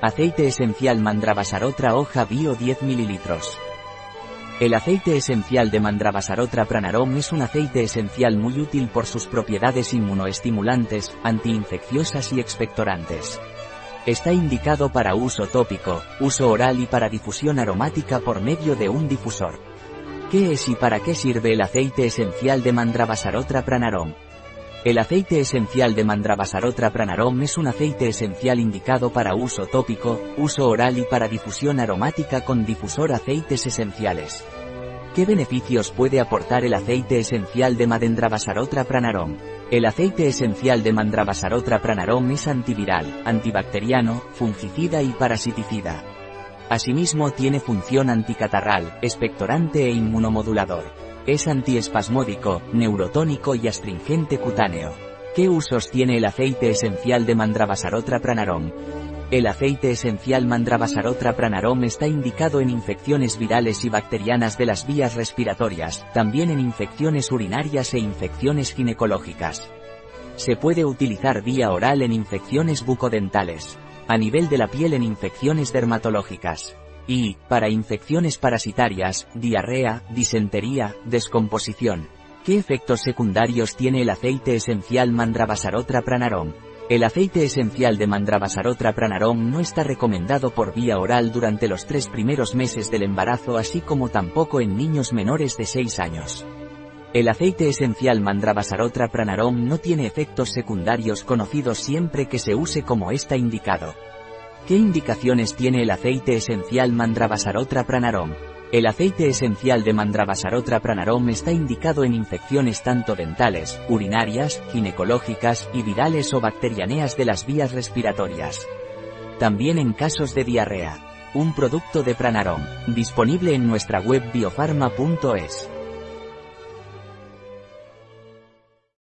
Aceite esencial Mandravasarotra hoja bio 10 ml. El aceite esencial de Mandravasarotra pranarom es un aceite esencial muy útil por sus propiedades inmunoestimulantes, antiinfecciosas y expectorantes. Está indicado para uso tópico, uso oral y para difusión aromática por medio de un difusor. ¿Qué es y para qué sirve el aceite esencial de Mandravasarotra pranarom? El aceite esencial de Mandravasarotra pranarom es un aceite esencial indicado para uso tópico, uso oral y para difusión aromática con difusor aceites esenciales. ¿Qué beneficios puede aportar el aceite esencial de Madendravasarotra pranarom? El aceite esencial de Mandravasarotra pranarom es antiviral, antibacteriano, fungicida y parasiticida. Asimismo tiene función anticatarral, expectorante e inmunomodulador. Es antiespasmódico, neurotónico y astringente cutáneo. ¿Qué usos tiene el aceite esencial de Mandravasarotra pranarom? El aceite esencial Mandravasarotra pranarom está indicado en infecciones virales y bacterianas de las vías respiratorias, también en infecciones urinarias e infecciones ginecológicas. Se puede utilizar vía oral en infecciones bucodentales, a nivel de la piel en infecciones dermatológicas y, para infecciones parasitarias, diarrea, disentería, descomposición. ¿Qué efectos secundarios tiene el aceite esencial Mandravasarotra pranarom? El aceite esencial de Mandravasarotra pranarom no está recomendado por vía oral durante los tres primeros meses del embarazo así como tampoco en niños menores de 6 años. El aceite esencial Mandravasarotra pranarom no tiene efectos secundarios conocidos siempre que se use como está indicado. ¿Qué indicaciones tiene el aceite esencial Mandravasarotra pranarom? El aceite esencial de Mandravasarotra pranarom está indicado en infecciones tanto dentales, urinarias, ginecológicas y virales o bacterianeas de las vías respiratorias. También en casos de diarrea. Un producto de Pranarom, disponible en nuestra web biofarma.es.